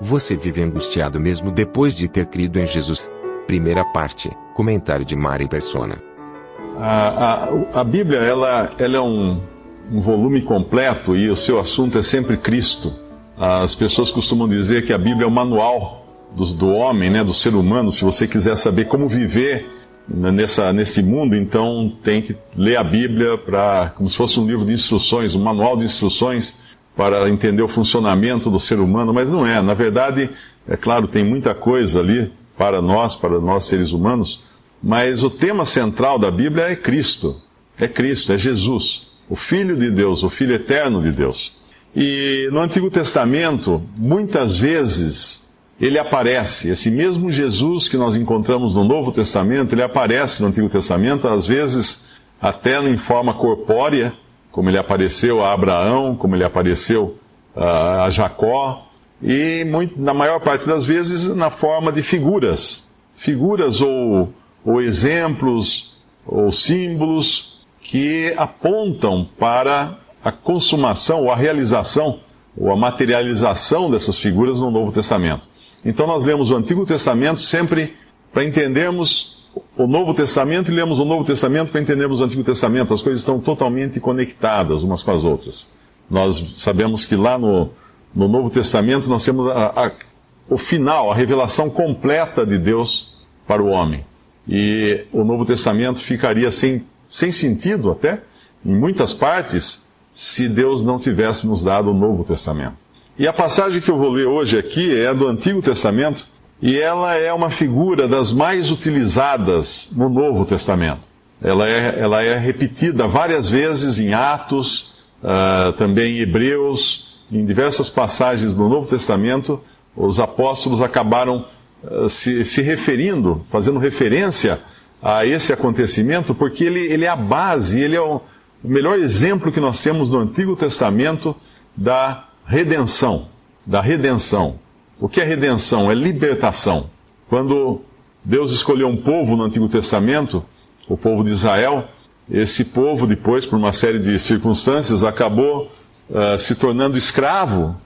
Você vive angustiado mesmo depois de ter crido em Jesus? Primeira parte, comentário de Mari Persona. A, a, a Bíblia ela, ela é um, um volume completo e o seu assunto é sempre Cristo. As pessoas costumam dizer que a Bíblia é o manual do, do homem, né, do ser humano. Se você quiser saber como viver nessa, nesse mundo, então tem que ler a Bíblia para como se fosse um livro de instruções, um manual de instruções para entender o funcionamento do ser humano, mas não é. Na verdade, é claro, tem muita coisa ali para nós, para nós seres humanos, mas o tema central da Bíblia é Cristo. É Cristo, é Jesus, o Filho de Deus, o Filho eterno de Deus. E no Antigo Testamento, muitas vezes, ele aparece. Esse mesmo Jesus que nós encontramos no Novo Testamento, ele aparece no Antigo Testamento, às vezes até em forma corpórea, como ele apareceu a Abraão, como ele apareceu a Jacó, e muito, na maior parte das vezes na forma de figuras. Figuras ou, ou exemplos ou símbolos que apontam para a consumação ou a realização ou a materialização dessas figuras no Novo Testamento. Então nós lemos o Antigo Testamento sempre para entendermos o Novo Testamento e lemos o Novo Testamento para entendermos o Antigo Testamento. As coisas estão totalmente conectadas umas com as outras. Nós sabemos que lá no, no Novo Testamento nós temos a, a, o final, a revelação completa de Deus para o homem. E o Novo Testamento ficaria sem, sem sentido até, em muitas partes, se Deus não tivesse nos dado o Novo Testamento. E a passagem que eu vou ler hoje aqui é do Antigo Testamento e ela é uma figura das mais utilizadas no Novo Testamento. Ela é, ela é repetida várias vezes em Atos, uh, também em Hebreus, em diversas passagens do Novo Testamento, os apóstolos acabaram uh, se, se referindo, fazendo referência a esse acontecimento, porque ele, ele é a base, ele é o, o melhor exemplo que nós temos no Antigo Testamento da redenção, da redenção. O que é redenção? É libertação. Quando Deus escolheu um povo no Antigo Testamento, o povo de Israel, esse povo, depois, por uma série de circunstâncias, acabou uh, se tornando escravo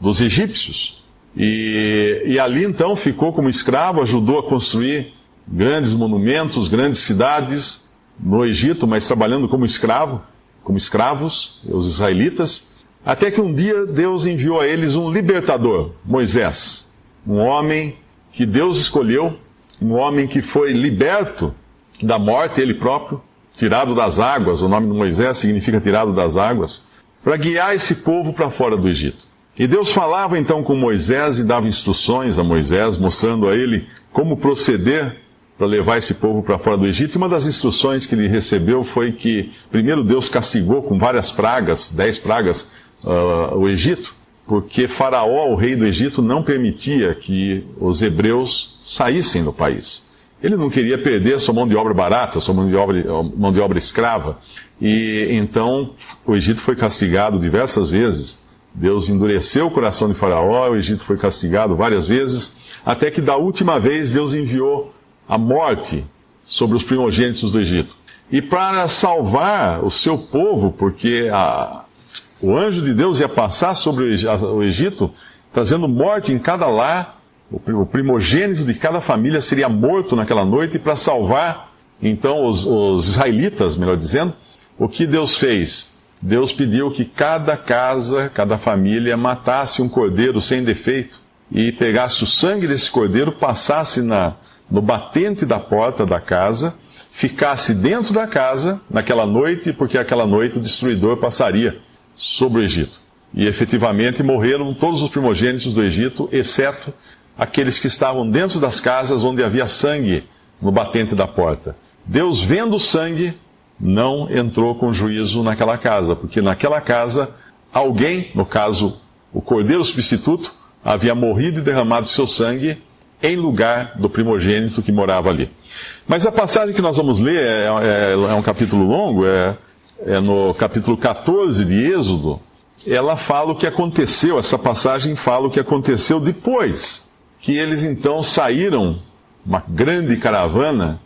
dos egípcios. E, e ali então ficou como escravo, ajudou a construir grandes monumentos, grandes cidades no Egito, mas trabalhando como escravo, como escravos, os israelitas. Até que um dia Deus enviou a eles um libertador, Moisés, um homem que Deus escolheu, um homem que foi liberto da morte, ele próprio, tirado das águas, o nome de Moisés significa tirado das águas, para guiar esse povo para fora do Egito. E Deus falava então com Moisés e dava instruções a Moisés, mostrando a ele como proceder para levar esse povo para fora do Egito. E uma das instruções que ele recebeu foi que, primeiro, Deus castigou com várias pragas, dez pragas, uh, o Egito, porque Faraó, o rei do Egito, não permitia que os hebreus saíssem do país. Ele não queria perder sua mão de obra barata, sua mão de obra, mão de obra escrava. E então o Egito foi castigado diversas vezes. Deus endureceu o coração de Faraó, o Egito foi castigado várias vezes, até que da última vez Deus enviou a morte sobre os primogênitos do Egito. E para salvar o seu povo, porque a, o anjo de Deus ia passar sobre o Egito, trazendo morte em cada lar. O primogênito de cada família seria morto naquela noite para salvar, então, os, os israelitas, melhor dizendo. O que Deus fez? Deus pediu que cada casa, cada família matasse um cordeiro sem defeito e pegasse o sangue desse cordeiro, passasse na, no batente da porta da casa, ficasse dentro da casa naquela noite, porque aquela noite o destruidor passaria sobre o Egito. E efetivamente morreram todos os primogênitos do Egito, exceto aqueles que estavam dentro das casas onde havia sangue no batente da porta. Deus, vendo o sangue, não entrou com juízo naquela casa, porque naquela casa alguém, no caso o cordeiro substituto, havia morrido e derramado seu sangue em lugar do primogênito que morava ali. Mas a passagem que nós vamos ler é, é, é um capítulo longo, é, é no capítulo 14 de Êxodo. Ela fala o que aconteceu, essa passagem fala o que aconteceu depois que eles então saíram, uma grande caravana,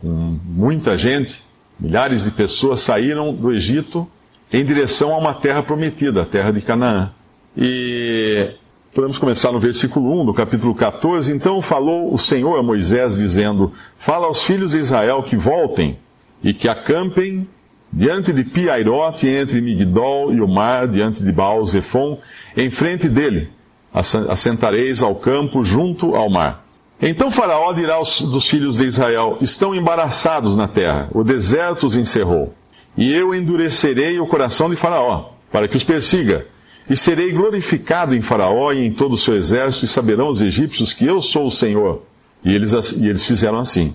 com muita gente, milhares de pessoas saíram do Egito em direção a uma terra prometida, a terra de Canaã. E podemos começar no versículo 1 do capítulo 14. Então falou o Senhor a Moisés, dizendo: Fala aos filhos de Israel que voltem e que acampem diante de Piairote, entre Migdol e o mar, diante de Baal Zephon, em frente dele. Assentareis ao campo junto ao mar. Então Faraó dirá aos, dos filhos de Israel: Estão embaraçados na terra, o deserto os encerrou. E eu endurecerei o coração de Faraó, para que os persiga e serei glorificado em Faraó e em todo o seu exército, e saberão os egípcios que eu sou o Senhor. E eles, e eles fizeram assim.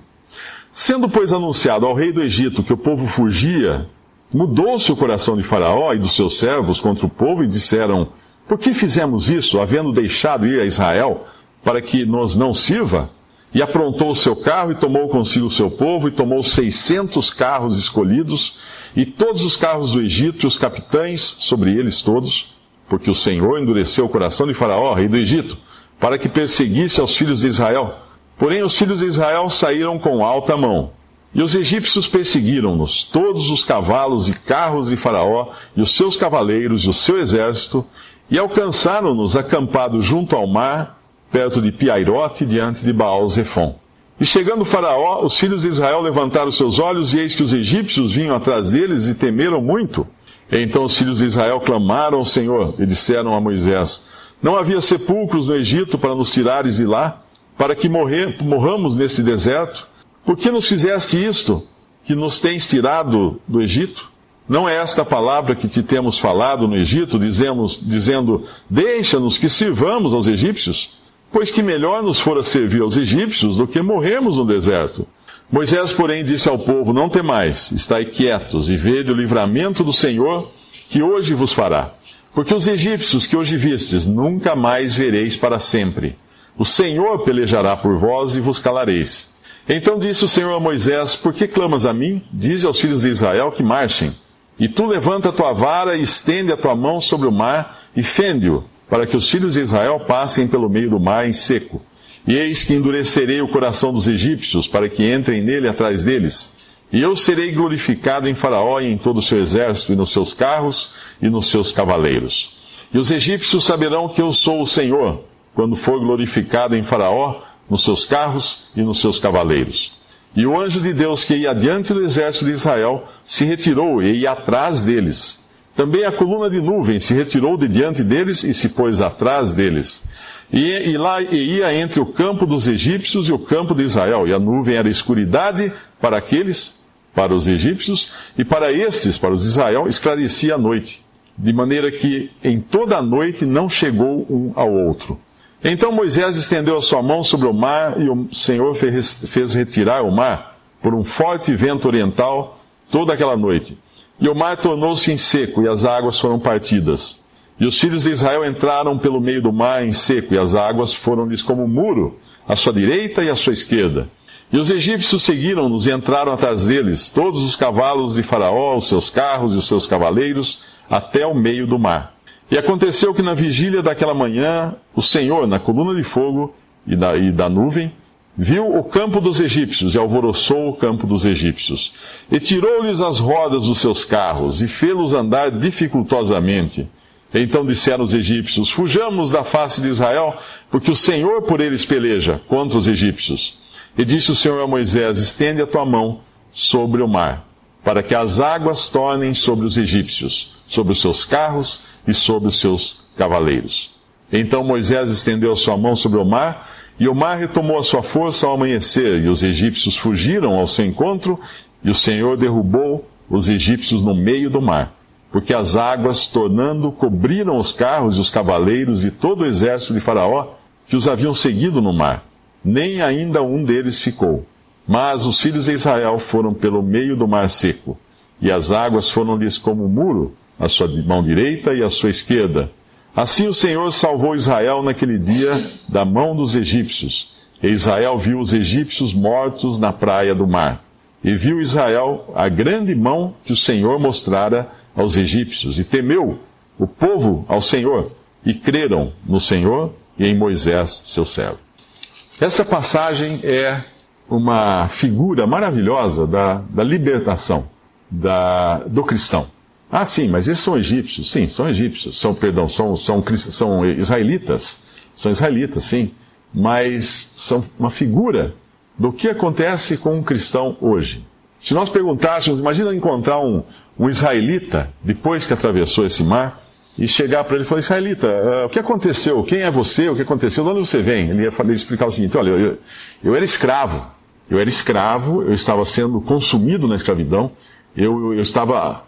Sendo, pois, anunciado ao rei do Egito que o povo fugia, mudou-se o coração de Faraó e dos seus servos contra o povo e disseram: Por que fizemos isso, havendo deixado ir a Israel, para que nos não sirva? E aprontou o seu carro e tomou consigo o seu povo e tomou seiscentos carros escolhidos e todos os carros do Egito e os capitães sobre eles todos porque o Senhor endureceu o coração de Faraó, rei do Egito, para que perseguisse aos filhos de Israel. Porém, os filhos de Israel saíram com alta mão. E os egípcios perseguiram-nos, todos os cavalos e carros de Faraó, e os seus cavaleiros e o seu exército, e alcançaram-nos acampados junto ao mar, perto de Piairote, diante de Baal Zephon. E chegando Faraó, os filhos de Israel levantaram seus olhos, e eis que os egípcios vinham atrás deles e temeram muito. Então os filhos de Israel clamaram ao Senhor e disseram a Moisés: Não havia sepulcros no Egito para nos tirares de lá, para que morrer, morramos nesse deserto? Por que nos fizeste isto, que nos tens tirado do Egito? Não é esta palavra que te temos falado no Egito, dizemos, dizendo: Deixa-nos que sirvamos aos egípcios? Pois que melhor nos fora servir aos egípcios do que morrermos no deserto. Moisés, porém, disse ao povo: Não temais, estai quietos e vede o livramento do Senhor que hoje vos fará. Porque os egípcios que hoje vistes, nunca mais vereis para sempre. O Senhor pelejará por vós e vos calareis. Então disse o Senhor a Moisés: Por que clamas a mim? Dize aos filhos de Israel que marchem. E tu levanta a tua vara e estende a tua mão sobre o mar e fende-o, para que os filhos de Israel passem pelo meio do mar em seco. E eis que endurecerei o coração dos egípcios, para que entrem nele atrás deles. E eu serei glorificado em Faraó e em todo o seu exército, e nos seus carros e nos seus cavaleiros. E os egípcios saberão que eu sou o Senhor, quando for glorificado em Faraó, nos seus carros e nos seus cavaleiros. E o anjo de Deus que ia adiante do exército de Israel se retirou e ia atrás deles. Também a coluna de nuvem se retirou de diante deles e se pôs atrás deles. E, e lá e ia entre o campo dos egípcios e o campo de Israel, e a nuvem era escuridade para aqueles, para os egípcios, e para estes, para os de Israel, esclarecia a noite, de maneira que em toda a noite não chegou um ao outro. Então Moisés estendeu a sua mão sobre o mar, e o Senhor fez, retirar o mar por um forte vento oriental toda aquela noite. E o mar tornou-se em seco, e as águas foram partidas. E os filhos de Israel entraram pelo meio do mar em seco, e as águas foram-lhes como um muro, à sua direita e à sua esquerda. E os egípcios seguiram-nos e entraram atrás deles, todos os cavalos de Faraó, os seus carros e os seus cavaleiros, até o meio do mar. E aconteceu que na vigília daquela manhã, o Senhor, na coluna de fogo e da, e da nuvem, viu o campo dos egípcios e alvoroçou o campo dos egípcios. E tirou-lhes as rodas dos seus carros e fê-los andar dificultosamente. Então disseram os egípcios: Fujamos da face de Israel, porque o Senhor por eles peleja contra os egípcios. E disse o Senhor a Moisés: Estende a tua mão sobre o mar, para que as águas tornem sobre os egípcios, sobre os seus carros e sobre os seus cavaleiros. Então Moisés estendeu a sua mão sobre o mar, e o mar retomou a sua força ao amanhecer, e os egípcios fugiram ao seu encontro, e o Senhor derrubou os egípcios no meio do mar porque as águas, tornando, cobriram os carros e os cavaleiros e todo o exército de Faraó que os haviam seguido no mar. Nem ainda um deles ficou. Mas os filhos de Israel foram pelo meio do mar seco, e as águas foram-lhes como um muro a sua mão direita e a sua esquerda. Assim o Senhor salvou Israel naquele dia da mão dos egípcios. E Israel viu os egípcios mortos na praia do mar. E viu Israel a grande mão que o Senhor mostrara aos egípcios. E temeu o povo ao Senhor. E creram no Senhor e em Moisés, seu servo. Essa passagem é uma figura maravilhosa da, da libertação da, do cristão. Ah, sim, mas esses são egípcios. Sim, são egípcios. São, perdão, são, são, são israelitas. São israelitas, sim. Mas são uma figura do que acontece com um cristão hoje. Se nós perguntássemos, imagina encontrar um, um israelita, depois que atravessou esse mar, e chegar para ele e falar, israelita, uh, o que aconteceu? Quem é você? O que aconteceu? De onde você vem? Ele ia falar, explicar o seguinte, olha, eu, eu era escravo. Eu era escravo, eu estava sendo consumido na escravidão, eu, eu estava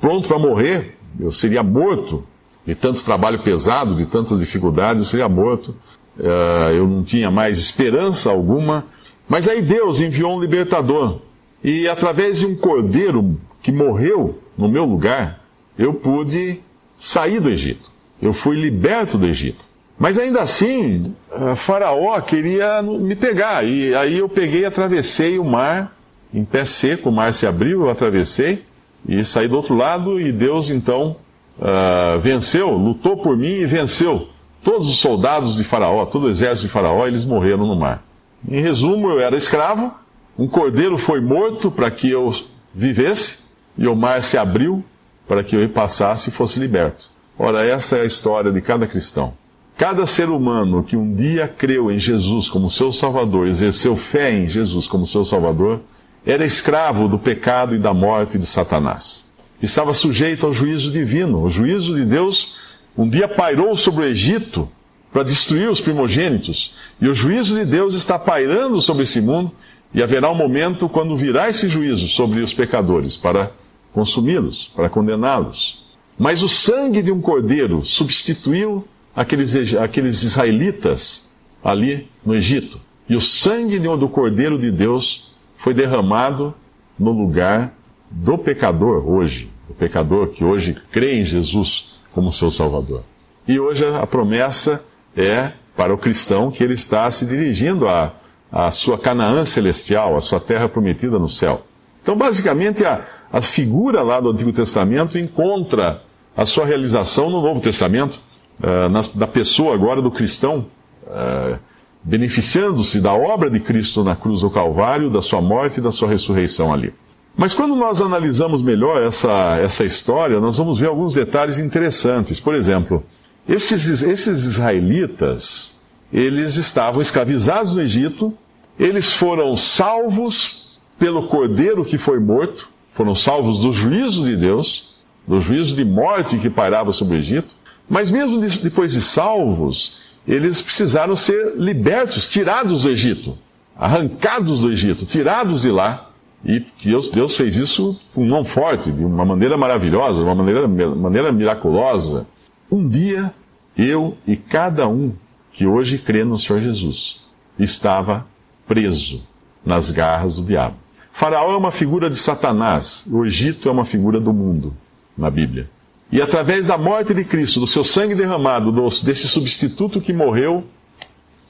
pronto para morrer, eu seria morto de tanto trabalho pesado, de tantas dificuldades, eu seria morto. Uh, eu não tinha mais esperança alguma. Mas aí Deus enviou um libertador. E através de um cordeiro que morreu no meu lugar, eu pude sair do Egito. Eu fui liberto do Egito. Mas ainda assim, Faraó queria me pegar. E aí eu peguei atravessei o mar, em pé seco, o mar se abriu, eu atravessei e saí do outro lado. E Deus então uh, venceu, lutou por mim e venceu. Todos os soldados de Faraó, todo o exército de Faraó, eles morreram no mar. Em resumo, eu era escravo, um cordeiro foi morto para que eu vivesse, e o mar se abriu para que eu passasse e fosse liberto. Ora, essa é a história de cada cristão. Cada ser humano que um dia creu em Jesus como seu Salvador, exerceu fé em Jesus como seu Salvador, era escravo do pecado e da morte de Satanás. Estava sujeito ao juízo divino. O juízo de Deus um dia pairou sobre o Egito para destruir os primogênitos. E o juízo de Deus está pairando sobre esse mundo. E haverá um momento quando virá esse juízo sobre os pecadores para consumi-los, para condená-los. Mas o sangue de um cordeiro substituiu aqueles, aqueles israelitas ali no Egito. E o sangue do cordeiro de Deus foi derramado no lugar do pecador hoje. O pecador que hoje crê em Jesus como seu Salvador. E hoje a promessa é para o cristão que ele está se dirigindo à, à sua Canaã celestial, à sua terra prometida no céu. Então, basicamente, a, a figura lá do Antigo Testamento encontra a sua realização no Novo Testamento, uh, na, da pessoa agora do cristão, uh, beneficiando-se da obra de Cristo na cruz do Calvário, da sua morte e da sua ressurreição ali. Mas quando nós analisamos melhor essa, essa história, nós vamos ver alguns detalhes interessantes. Por exemplo, esses, esses israelitas, eles estavam escravizados no Egito, eles foram salvos pelo cordeiro que foi morto, foram salvos do juízo de Deus, do juízo de morte que pairava sobre o Egito, mas mesmo depois de salvos, eles precisaram ser libertos, tirados do Egito, arrancados do Egito, tirados de lá. E Deus, Deus fez isso com mão forte, de uma maneira maravilhosa, de uma maneira, maneira miraculosa. Um dia, eu e cada um que hoje crê no Senhor Jesus estava preso nas garras do diabo. Faraó é uma figura de Satanás, o Egito é uma figura do mundo na Bíblia. E através da morte de Cristo, do seu sangue derramado, desse substituto que morreu,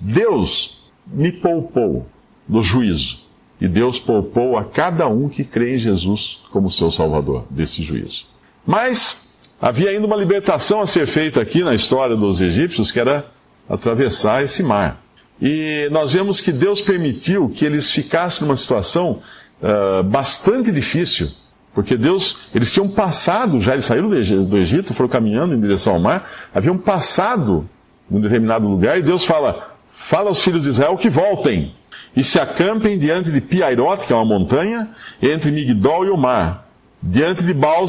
Deus me poupou do juízo. E Deus poupou a cada um que crê em Jesus como seu Salvador desse juízo. Mas havia ainda uma libertação a ser feita aqui na história dos egípcios, que era atravessar esse mar. E nós vemos que Deus permitiu que eles ficassem numa situação uh, bastante difícil, porque Deus, eles tinham passado, já eles saíram do Egito, foram caminhando em direção ao mar, haviam passado num determinado lugar, e Deus fala: fala aos filhos de Israel que voltem e se acampem diante de Piairot, que é uma montanha, entre Migdol e o mar, diante de baal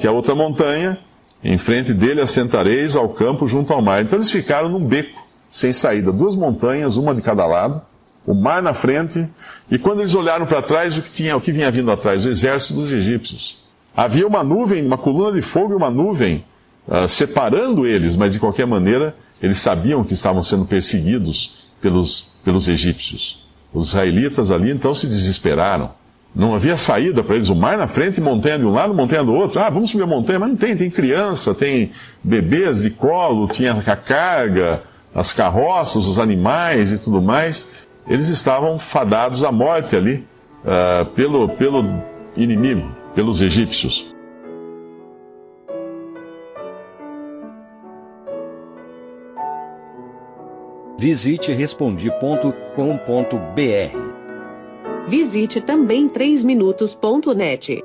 que é outra montanha, em frente dele assentareis ao campo junto ao mar. Então eles ficaram num beco, sem saída, duas montanhas, uma de cada lado, o mar na frente, e quando eles olharam para trás, o que, tinha, o que vinha vindo atrás? O exército dos egípcios. Havia uma nuvem, uma coluna de fogo e uma nuvem uh, separando eles, mas de qualquer maneira, eles sabiam que estavam sendo perseguidos pelos, pelos egípcios. Os israelitas ali então se desesperaram. Não havia saída para eles, o mar na frente, montanha de um lado, montanha do outro. Ah, vamos subir a montanha, mas não tem, tem criança, tem bebês de colo, tinha a carga, as carroças, os animais e tudo mais. Eles estavam fadados à morte ali uh, pelo, pelo inimigo, pelos egípcios. Visite respondi.com.br. Visite também 3minutos.net.